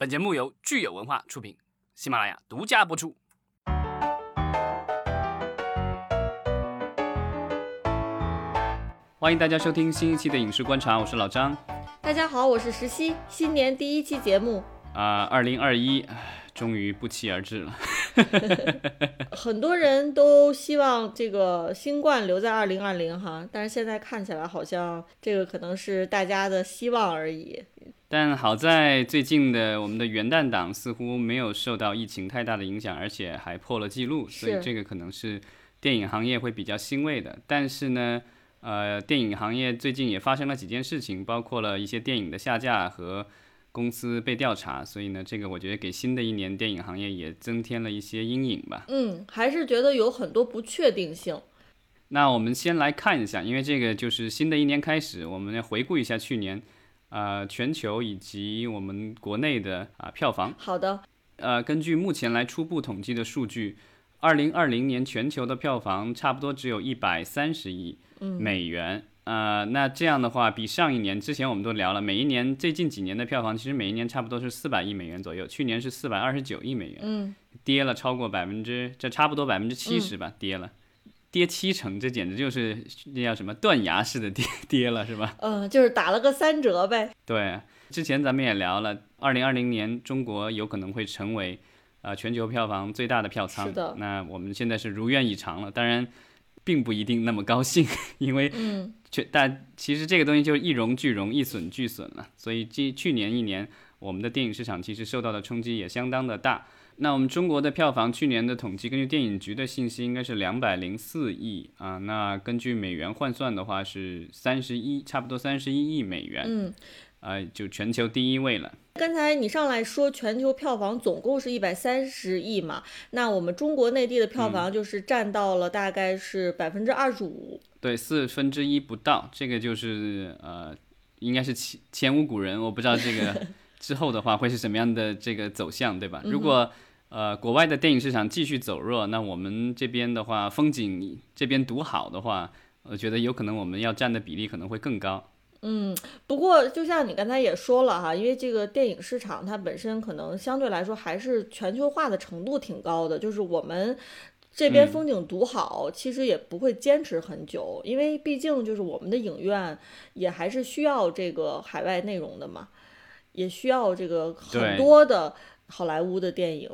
本节目由聚友文化出品，喜马拉雅独家播出。欢迎大家收听新一期的影视观察，我是老张。大家好，我是石溪。新年第一期节目啊，二零二一，终于不期而至了。很多人都希望这个新冠留在二零二零哈，但是现在看起来好像这个可能是大家的希望而已。但好在最近的我们的元旦档似乎没有受到疫情太大的影响，而且还破了记录，所以这个可能是电影行业会比较欣慰的。但是呢，呃，电影行业最近也发生了几件事情，包括了一些电影的下架和。公司被调查，所以呢，这个我觉得给新的一年电影行业也增添了一些阴影吧。嗯，还是觉得有很多不确定性。那我们先来看一下，因为这个就是新的一年开始，我们要回顾一下去年，呃，全球以及我们国内的啊票房。好的。呃，根据目前来初步统计的数据，二零二零年全球的票房差不多只有一百三十亿美元。呃，那这样的话，比上一年之前我们都聊了，每一年最近几年的票房，其实每一年差不多是四百亿美元左右。去年是四百二十九亿美元，嗯，跌了超过百分之，这差不多百分之七十吧，跌了，跌七成，这简直就是那叫什么断崖式的跌 跌了，是吧？嗯，就是打了个三折呗。对，之前咱们也聊了，二零二零年中国有可能会成为呃全球票房最大的票仓，是的。那我们现在是如愿以偿了，当然并不一定那么高兴，因为嗯。去，但其实这个东西就是一荣俱荣，一损俱损了。所以，去去年一年，我们的电影市场其实受到的冲击也相当的大。那我们中国的票房去年的统计，根据电影局的信息，应该是两百零四亿啊。那根据美元换算的话，是三十一，差不多三十一亿美元。嗯。啊，就全球第一位了。刚才你上来说全球票房总共是一百三十亿嘛？那我们中国内地的票房就是占到了大概是百分之二十五。对，四分之一不到，这个就是呃，应该是前前无古人。我不知道这个之后的话会是什么样的这个走向，对吧？如果呃国外的电影市场继续走弱，那我们这边的话风景这边独好的话，我觉得有可能我们要占的比例可能会更高。嗯，不过就像你刚才也说了哈，因为这个电影市场它本身可能相对来说还是全球化的程度挺高的，就是我们这边风景独好，其实也不会坚持很久，因为毕竟就是我们的影院也还是需要这个海外内容的嘛，也需要这个很多的好莱坞的电影，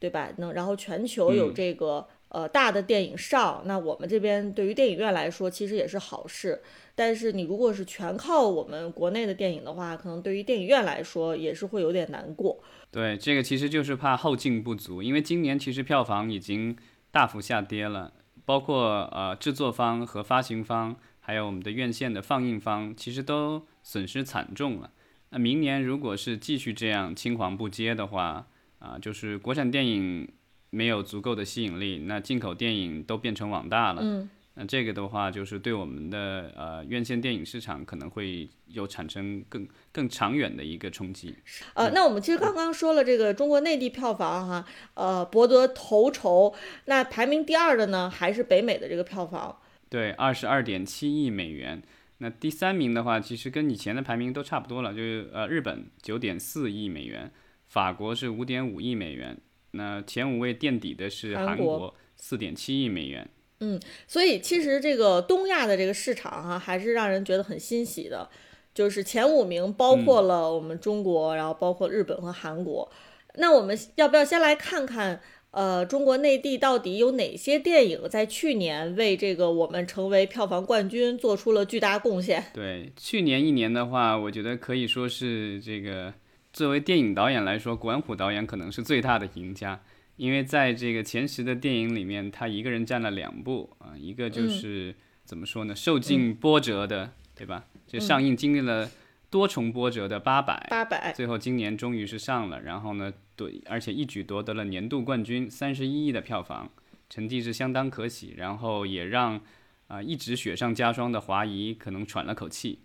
对吧？能然后全球有这个呃大的电影上，那我们这边对于电影院来说其实也是好事。但是你如果是全靠我们国内的电影的话，可能对于电影院来说也是会有点难过。对，这个其实就是怕后劲不足，因为今年其实票房已经大幅下跌了，包括呃制作方和发行方，还有我们的院线的放映方，其实都损失惨重了。那明年如果是继续这样青黄不接的话，啊，就是国产电影没有足够的吸引力，那进口电影都变成网大了。嗯。那这个的话，就是对我们的呃院线电影市场可能会有产生更更长远的一个冲击。呃，那我们其实刚刚说了这个中国内地票房哈，呃博得头筹，那排名第二的呢还是北美的这个票房。对，二十二点七亿美元。那第三名的话，其实跟以前的排名都差不多了，就是呃日本九点四亿美元，法国是五点五亿美元。那前五位垫底的是韩国四点七亿美元。嗯，所以其实这个东亚的这个市场哈，还是让人觉得很欣喜的。就是前五名包括了我们中国，然后包括日本和韩国。那我们要不要先来看看，呃，中国内地到底有哪些电影在去年为这个我们成为票房冠军做出了巨大贡献？对，去年一年的话，我觉得可以说是这个作为电影导演来说，管虎导演可能是最大的赢家。因为在这个前十的电影里面，他一个人占了两部啊，一个就是怎么说呢，受尽波折的，对吧？这上映经历了多重波折的《八百》，八百，最后今年终于是上了，然后呢，对，而且一举夺得了年度冠军，三十一亿的票房，成绩是相当可喜，然后也让啊一直雪上加霜的华谊可能喘了口气。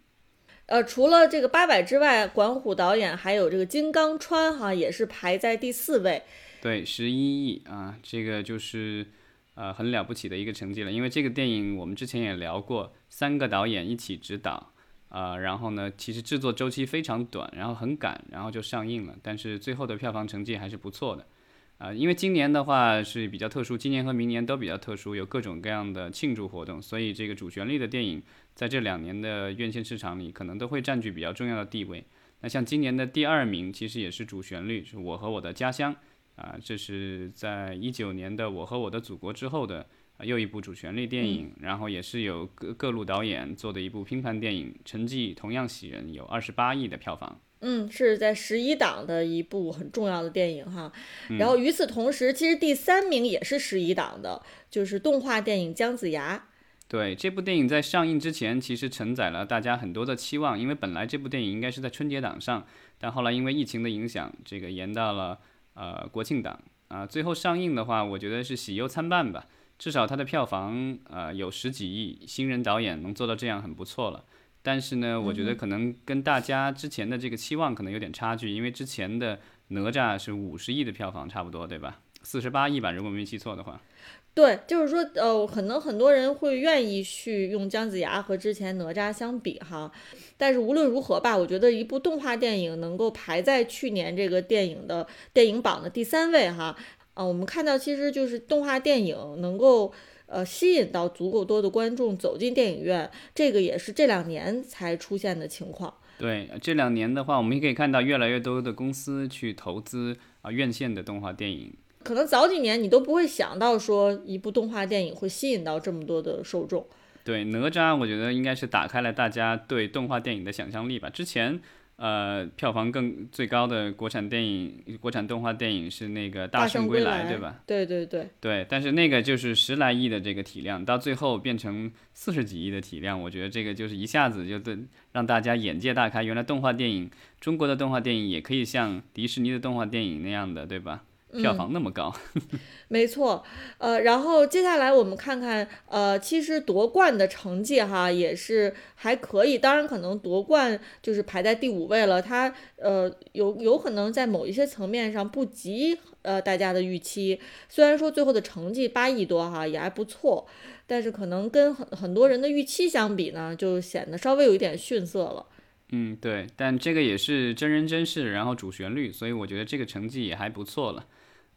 呃，除了这个八佰之外，管虎导演还有这个金刚川哈，也是排在第四位。对，十一亿啊，这个就是呃很了不起的一个成绩了。因为这个电影我们之前也聊过，三个导演一起指导，啊，然后呢，其实制作周期非常短，然后很赶，然后就上映了，但是最后的票房成绩还是不错的。啊，因为今年的话是比较特殊，今年和明年都比较特殊，有各种各样的庆祝活动，所以这个主旋律的电影在这两年的院线市场里可能都会占据比较重要的地位。那像今年的第二名其实也是主旋律，是我和我的家乡啊，这是在一九年的我和我的祖国之后的又一部主旋律电影，然后也是有各各路导演做的一部拼盘电影，成绩同样喜人，有二十八亿的票房。嗯，是在十一档的一部很重要的电影哈。然后与此同时，其实第三名也是十一档的，就是动画电影《姜子牙》。对，这部电影在上映之前，其实承载了大家很多的期望，因为本来这部电影应该是在春节档上，但后来因为疫情的影响，这个延到了呃国庆档啊。最后上映的话，我觉得是喜忧参半吧。至少它的票房呃有十几亿，新人导演能做到这样很不错了。但是呢，我觉得可能跟大家之前的这个期望可能有点差距，因为之前的哪吒是五十亿的票房差不多，对吧？四十八亿吧，如果没记错的话。对，就是说，呃，可能很多人会愿意去用姜子牙和之前哪吒相比哈。但是无论如何吧，我觉得一部动画电影能够排在去年这个电影的电影榜的第三位哈，啊，我们看到其实就是动画电影能够。呃，吸引到足够多的观众走进电影院，这个也是这两年才出现的情况。对，这两年的话，我们也可以看到越来越多的公司去投资啊院线的动画电影。可能早几年你都不会想到说一部动画电影会吸引到这么多的受众。对，哪吒我觉得应该是打开了大家对动画电影的想象力吧。之前。呃，票房更最高的国产电影、国产动画电影是那个《大圣归来》，对吧？对对对。对，但是那个就是十来亿的这个体量，到最后变成四十几亿的体量，我觉得这个就是一下子就对让大家眼界大开。原来动画电影，中国的动画电影也可以像迪士尼的动画电影那样的，对吧？票房那么高，没错，呃，然后接下来我们看看，呃，其实夺冠的成绩哈也是还可以，当然可能夺冠就是排在第五位了，它呃有有可能在某一些层面上不及呃大家的预期，虽然说最后的成绩八亿多哈也还不错，但是可能跟很很多人的预期相比呢，就显得稍微有一点逊色了。嗯，对，但这个也是真人真事，然后主旋律，所以我觉得这个成绩也还不错了。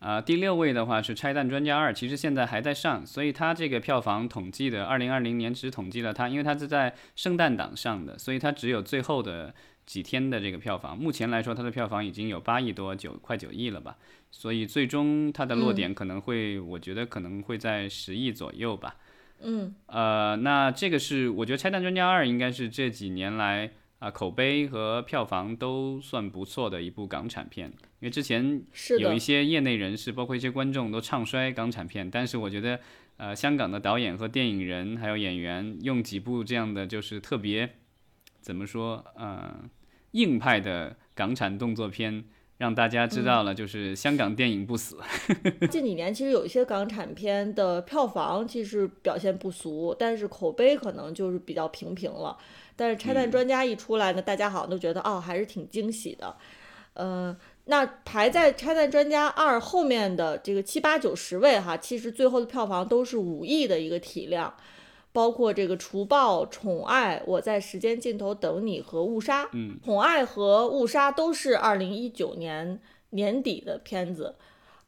啊，第六位的话是《拆弹专家二》，其实现在还在上，所以它这个票房统计的，二零二零年只统计了它，因为它是在圣诞档上的，所以它只有最后的几天的这个票房。目前来说，它的票房已经有八亿多，九快九亿了吧，所以最终它的落点可能会，我觉得可能会在十亿左右吧。嗯，呃，那这个是我觉得《拆弹专家二》应该是这几年来。啊，口碑和票房都算不错的一部港产片，因为之前有一些业内人士，包括一些观众都唱衰港产片，但是我觉得，呃，香港的导演和电影人还有演员用几部这样的就是特别怎么说，呃，硬派的港产动作片，让大家知道了就是香港电影不死。近几年其实有一些港产片的票房其实表现不俗，但是口碑可能就是比较平平了。但是拆弹专家一出来呢，大家好像都觉得哦，还是挺惊喜的。呃，那排在拆弹专家二后面的这个七八九十位哈，其实最后的票房都是五亿的一个体量，包括这个除暴、宠爱、我在时间尽头等你和误杀。嗯，宠爱和误杀都是二零一九年年底的片子，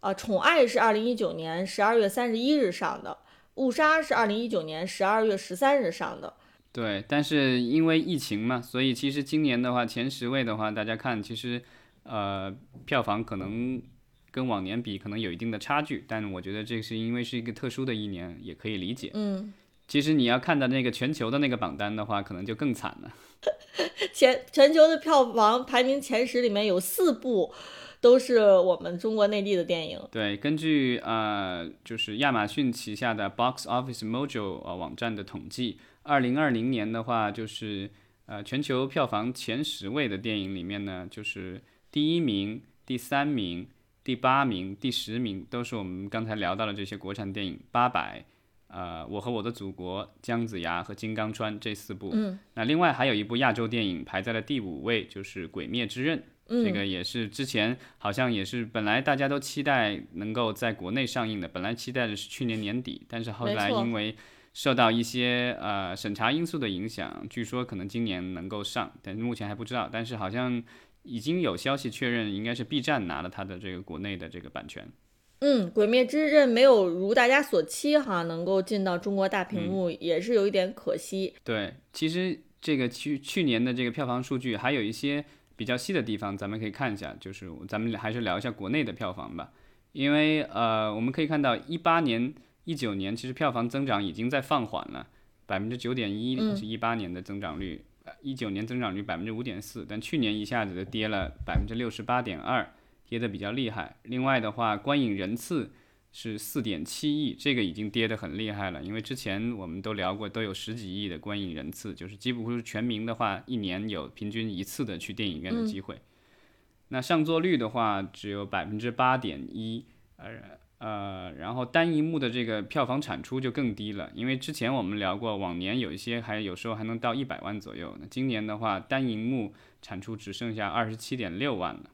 啊，宠爱是二零一九年十二月三十一日上的，误杀是二零一九年十二月十三日上的。对，但是因为疫情嘛，所以其实今年的话，前十位的话，大家看，其实，呃，票房可能跟往年比，可能有一定的差距。但我觉得这是因为是一个特殊的一年，也可以理解。嗯，其实你要看到那个全球的那个榜单的话，可能就更惨了。全全球的票房排名前十里面有四部都是我们中国内地的电影。对，根据呃，就是亚马逊旗下的 Box Office Mojo 呃网站的统计。二零二零年的话，就是呃全球票房前十位的电影里面呢，就是第一名、第三名、第八名、第十名都是我们刚才聊到的这些国产电影，《八佰》、呃《我和我的祖国》、《姜子牙》和《金刚川》这四部。嗯。那另外还有一部亚洲电影排在了第五位，就是《鬼灭之刃》。嗯。这个也是之前好像也是本来大家都期待能够在国内上映的，本来期待的是去年年底，但是后来因为受到一些呃审查因素的影响，据说可能今年能够上，但是目前还不知道。但是好像已经有消息确认，应该是 B 站拿了它的这个国内的这个版权。嗯，《鬼灭之刃》没有如大家所期哈，能够进到中国大屏幕，也是有一点可惜。对，其实这个去去年的这个票房数据还有一些比较细的地方，咱们可以看一下。就是咱们还是聊一下国内的票房吧，因为呃，我们可以看到一八年。一九年其实票房增长已经在放缓了，百分之九点一是一八年的增长率，一九年增长率百分之五点四，但去年一下子就跌了百分之六十八点二，跌得比较厉害。另外的话，观影人次是四点七亿，这个已经跌得很厉害了，因为之前我们都聊过，都有十几亿的观影人次，就是几乎是全民的话，一年有平均一次的去电影院的机会。那上座率的话，只有百分之八点一，呃。呃，然后单银幕的这个票房产出就更低了，因为之前我们聊过，往年有一些还有时候还能到一百万左右，那今年的话，单银幕产出只剩下二十七点六万了。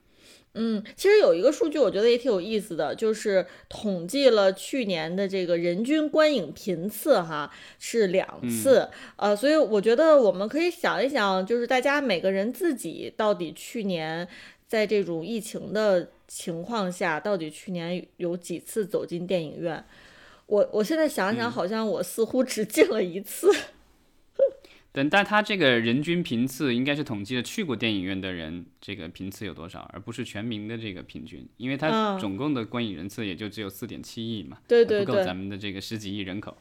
嗯，其实有一个数据我觉得也挺有意思的，就是统计了去年的这个人均观影频次哈是两次，呃，所以我觉得我们可以想一想，就是大家每个人自己到底去年在这种疫情的。情况下，到底去年有几次走进电影院？我我现在想想，好像我似乎只进了一次。等，但他这个人均频次应该是统计的去过电影院的人这个频次有多少，而不是全民的这个平均，因为它总共的观影人次也就只有四点七亿嘛，对对对，不够咱们的这个十几亿人口。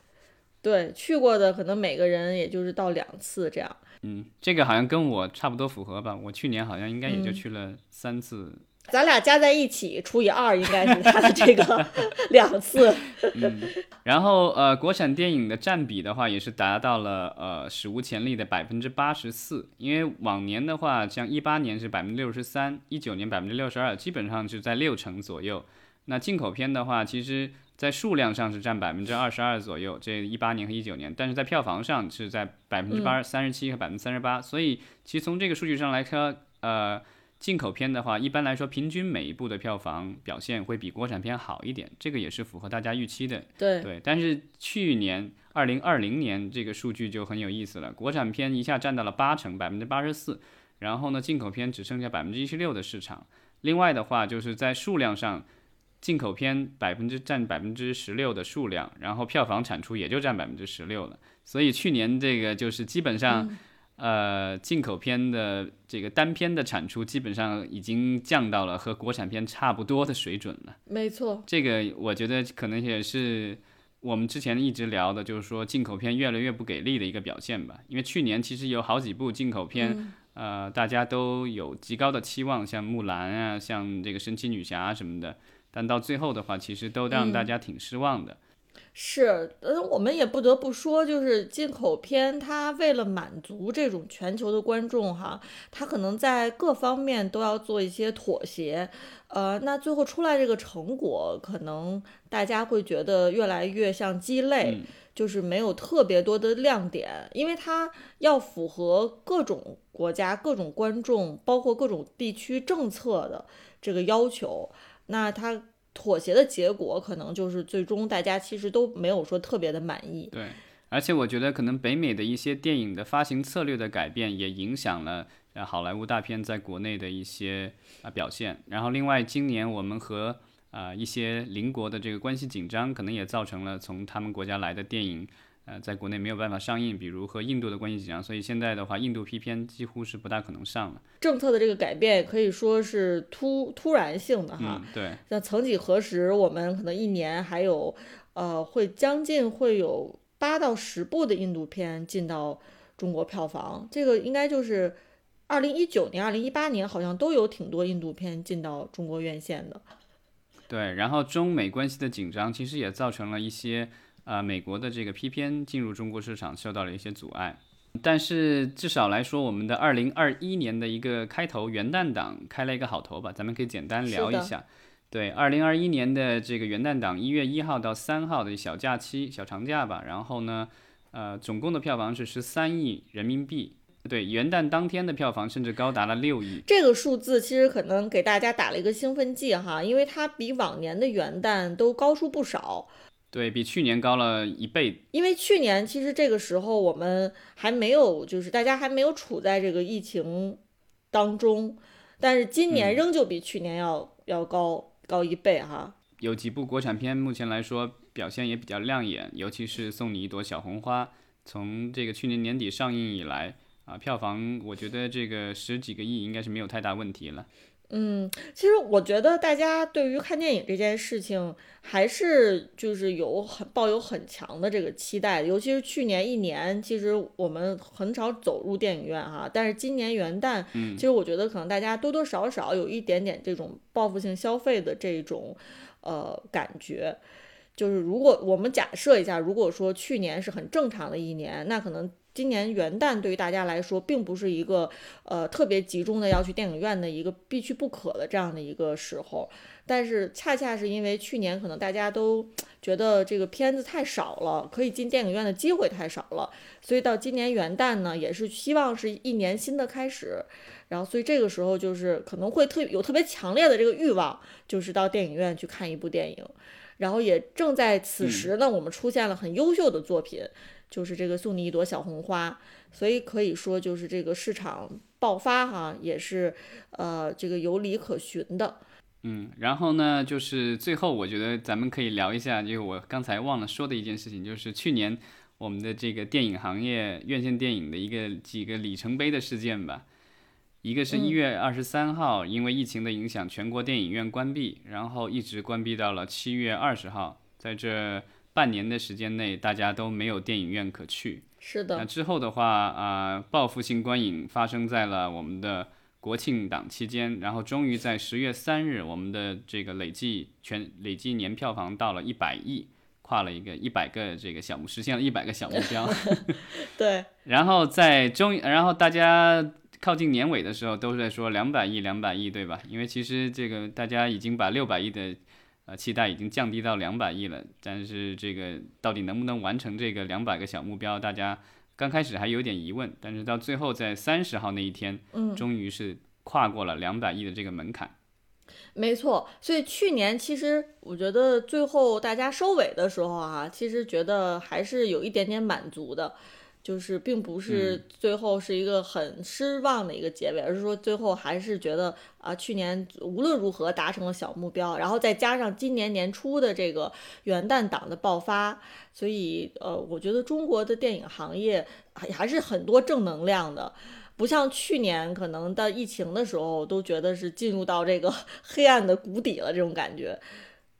对，去过的可能每个人也就是到两次这样。嗯，这个好像跟我差不多符合吧？我去年好像应该也就去了三次。咱俩加在一起除以二，应该是他的这个 两次。嗯，然后呃，国产电影的占比的话，也是达到了呃史无前例的百分之八十四。因为往年的话，像一八年是百分之六十三，一九年百分之六十二，基本上是在六成左右。那进口片的话，其实在数量上是占百分之二十二左右，这一八年和一九年，但是在票房上是在百分之八三十七和百分之三十八。所以其实从这个数据上来看，呃。进口片的话，一般来说，平均每一部的票房表现会比国产片好一点，这个也是符合大家预期的。对对，但是去年二零二零年这个数据就很有意思了，国产片一下占到了八成，百分之八十四，然后呢，进口片只剩下百分之一十六的市场。另外的话，就是在数量上，进口片百分之占百分之十六的数量，然后票房产出也就占百分之十六了。所以去年这个就是基本上。呃，进口片的这个单片的产出基本上已经降到了和国产片差不多的水准了。没错，这个我觉得可能也是我们之前一直聊的，就是说进口片越来越不给力的一个表现吧。因为去年其实有好几部进口片，呃，大家都有极高的期望，像木兰啊，像这个神奇女侠什么的，但到最后的话，其实都让大家挺失望的。是，呃，我们也不得不说，就是进口片，它为了满足这种全球的观众，哈，它可能在各方面都要做一些妥协，呃，那最后出来这个成果，可能大家会觉得越来越像鸡肋，就是没有特别多的亮点，因为它要符合各种国家、各种观众，包括各种地区政策的这个要求，那它。妥协的结果可能就是最终大家其实都没有说特别的满意。对，而且我觉得可能北美的一些电影的发行策略的改变也影响了好莱坞大片在国内的一些啊表现。然后另外今年我们和啊一些邻国的这个关系紧张，可能也造成了从他们国家来的电影。呃，在国内没有办法上映，比如和印度的关系紧张，所以现在的话，印度批片几乎是不大可能上了。政策的这个改变可以说是突突然性的哈。对。像曾几何时，我们可能一年还有，呃，会将近会有八到十部的印度片进到中国票房，这个应该就是二零一九年、二零一八年好像都有挺多印度片进到中国院线的。对，然后中美关系的紧张其实也造成了一些。啊，美国的这个 P 片进入中国市场受到了一些阻碍，但是至少来说，我们的二零二一年的一个开头元旦档开了一个好头吧，咱们可以简单聊一下。对，二零二一年的这个元旦档，一月一号到三号的小假期、小长假吧，然后呢，呃，总共的票房是十三亿人民币。对，元旦当天的票房甚至高达了六亿。这个数字其实可能给大家打了一个兴奋剂哈，因为它比往年的元旦都高出不少。对比去年高了一倍。因为去年其实这个时候我们还没有，就是大家还没有处在这个疫情当中，但是今年仍旧比去年要、要高高一倍哈。有几部国产片目前来说表现也比较亮眼，尤其是《送你一朵小红花》，从这个去年年底上映以来啊，票房我觉得这个十几个亿应该是没有太大问题了。嗯，其实我觉得大家对于看电影这件事情还是就是有很抱有很强的这个期待，尤其是去年一年，其实我们很少走入电影院哈，但是今年元旦，其实我觉得可能大家多多少少有一点点这种报复性消费的这种呃感觉，就是如果我们假设一下，如果说去年是很正常的一年，那可能。今年元旦对于大家来说，并不是一个呃特别集中的要去电影院的一个必去不可的这样的一个时候，但是恰恰是因为去年可能大家都觉得这个片子太少了，可以进电影院的机会太少了，所以到今年元旦呢，也是希望是一年新的开始，然后所以这个时候就是可能会特有特别强烈的这个欲望，就是到电影院去看一部电影，然后也正在此时呢，我们出现了很优秀的作品。就是这个送你一朵小红花，所以可以说就是这个市场爆发哈，也是呃这个有理可循的。嗯，然后呢，就是最后我觉得咱们可以聊一下，就是我刚才忘了说的一件事情，就是去年我们的这个电影行业院线电影的一个几个里程碑的事件吧。一个是一月二十三号，因为疫情的影响，全国电影院关闭，然后一直关闭到了七月二十号，在这。半年的时间内，大家都没有电影院可去。是的。那之后的话，啊，报复性观影发生在了我们的国庆档期间，然后终于在十月三日，我们的这个累计全累计年票房到了一百亿，跨了一个一百个这个小目，实现了一百个小目标。对。然后在中，然后大家靠近年尾的时候，都是在说两百亿，两百亿，对吧？因为其实这个大家已经把六百亿的。呃，期待已经降低到两百亿了，但是这个到底能不能完成这个两百个小目标，大家刚开始还有点疑问，但是到最后在三十号那一天，嗯，终于是跨过了两百亿的这个门槛。没错，所以去年其实我觉得最后大家收尾的时候啊，其实觉得还是有一点点满足的。就是并不是最后是一个很失望的一个结尾，而是说最后还是觉得啊，去年无论如何达成了小目标，然后再加上今年年初的这个元旦档的爆发，所以呃，我觉得中国的电影行业还还是很多正能量的，不像去年可能到疫情的时候都觉得是进入到这个 黑暗的谷底了这种感觉。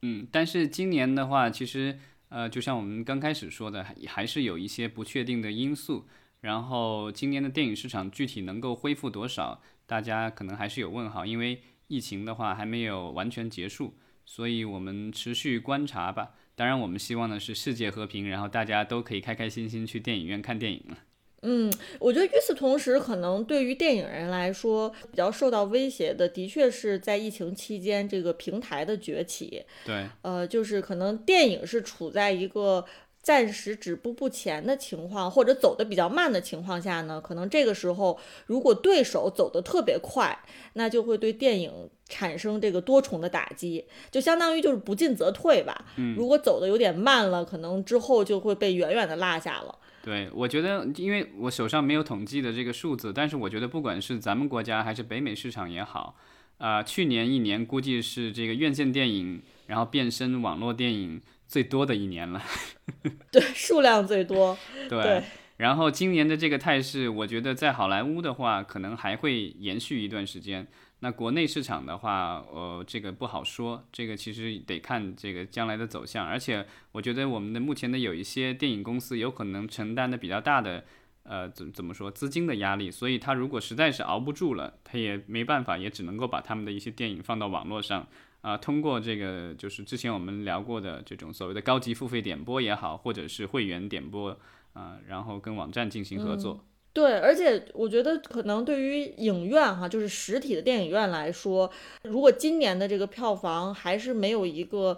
嗯，但是今年的话，其实。呃，就像我们刚开始说的，还是有一些不确定的因素。然后今年的电影市场具体能够恢复多少，大家可能还是有问号，因为疫情的话还没有完全结束，所以我们持续观察吧。当然，我们希望的是世界和平，然后大家都可以开开心心去电影院看电影了。嗯，我觉得与此同时，可能对于电影人来说比较受到威胁的，的确是在疫情期间这个平台的崛起。对，呃，就是可能电影是处在一个暂时止步不前的情况，或者走的比较慢的情况下呢，可能这个时候如果对手走的特别快，那就会对电影产生这个多重的打击，就相当于就是不进则退吧。嗯，如果走的有点慢了，可能之后就会被远远的落下了。对，我觉得，因为我手上没有统计的这个数字，但是我觉得不管是咱们国家还是北美市场也好，啊，去年一年估计是这个院线电影，然后变身网络电影最多的一年了。对，数量最多。对。然后今年的这个态势，我觉得在好莱坞的话，可能还会延续一段时间。那国内市场的话，呃，这个不好说，这个其实得看这个将来的走向。而且，我觉得我们的目前的有一些电影公司有可能承担的比较大的，呃，怎怎么说，资金的压力。所以，他如果实在是熬不住了，他也没办法，也只能够把他们的一些电影放到网络上，啊，通过这个就是之前我们聊过的这种所谓的高级付费点播也好，或者是会员点播，啊，然后跟网站进行合作。对，而且我觉得可能对于影院哈，就是实体的电影院来说，如果今年的这个票房还是没有一个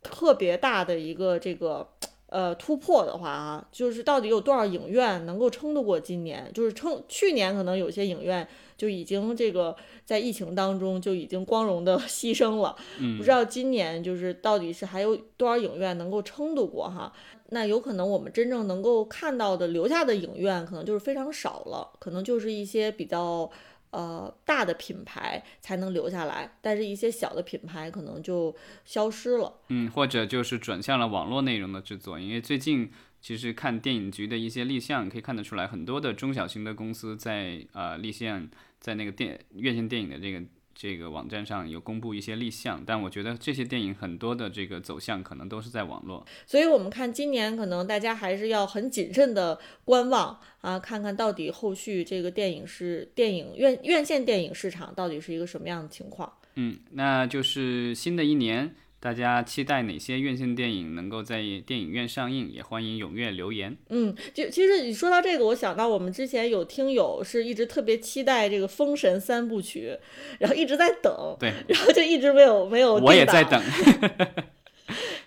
特别大的一个这个呃突破的话啊，就是到底有多少影院能够撑得过今年？就是撑去年可能有些影院就已经这个在疫情当中就已经光荣的 牺牲了，不知道今年就是到底是还有多少影院能够撑得过哈？那有可能我们真正能够看到的留下的影院可能就是非常少了，可能就是一些比较。呃，大的品牌才能留下来，但是一些小的品牌可能就消失了。嗯，或者就是转向了网络内容的制作，因为最近其实看电影局的一些立项，可以看得出来，很多的中小型的公司在呃立项，在那个电院线电影的这个。这个网站上有公布一些立项，但我觉得这些电影很多的这个走向可能都是在网络，所以我们看今年可能大家还是要很谨慎的观望啊，看看到底后续这个电影是电影院院线电影市场到底是一个什么样的情况。嗯，那就是新的一年。大家期待哪些院线电影能够在电影院上映？也欢迎踊跃留言。嗯，就其实你说到这个，我想到我们之前有听友是一直特别期待这个《封神三部曲》，然后一直在等，对，然后就一直没有没有。我也在等。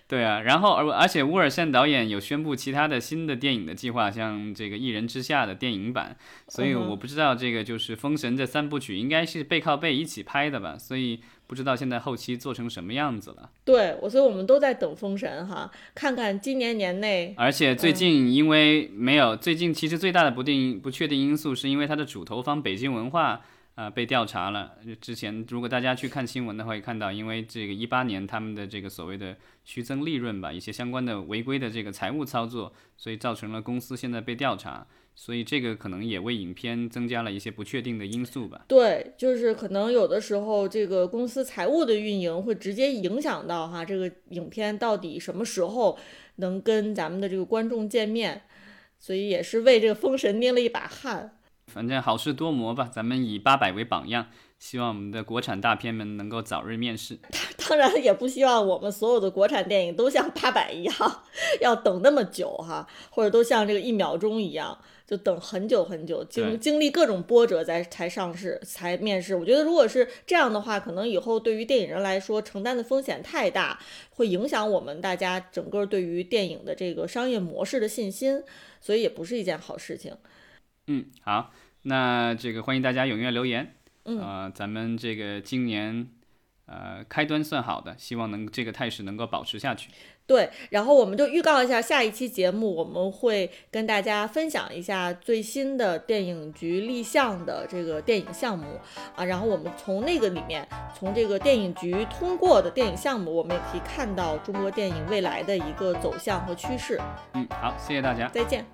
对啊，然后而而且乌尔善导演有宣布其他的新的电影的计划，像这个《一人之下》的电影版，所以我不知道这个就是《封神》这三部曲应该是背靠背一起拍的吧，所以不知道现在后期做成什么样子了。对，我所以我们都在等《封神》哈，看看今年年内。而且最近因为没有，最近其实最大的不定不确定因素是因为它的主投方北京文化。啊，被调查了。之前如果大家去看新闻的话，也看到，因为这个一八年他们的这个所谓的虚增利润吧，一些相关的违规的这个财务操作，所以造成了公司现在被调查。所以这个可能也为影片增加了一些不确定的因素吧。对，就是可能有的时候这个公司财务的运营会直接影响到哈这个影片到底什么时候能跟咱们的这个观众见面，所以也是为这个封神捏了一把汗。反正好事多磨吧，咱们以八百为榜样，希望我们的国产大片们能够早日面世。当然也不希望我们所有的国产电影都像八百一样，要等那么久哈，或者都像这个一秒钟一样，就等很久很久，经经历各种波折才才上市才面世。我觉得如果是这样的话，可能以后对于电影人来说承担的风险太大，会影响我们大家整个对于电影的这个商业模式的信心，所以也不是一件好事情。嗯，好。那这个欢迎大家踊跃留言，呃，咱们这个今年呃开端算好的，希望能这个态势能够保持下去。对，然后我们就预告一下下一期节目，我们会跟大家分享一下最新的电影局立项的这个电影项目啊，然后我们从那个里面，从这个电影局通过的电影项目，我们也可以看到中国电影未来的一个走向和趋势。嗯，好，谢谢大家，再见。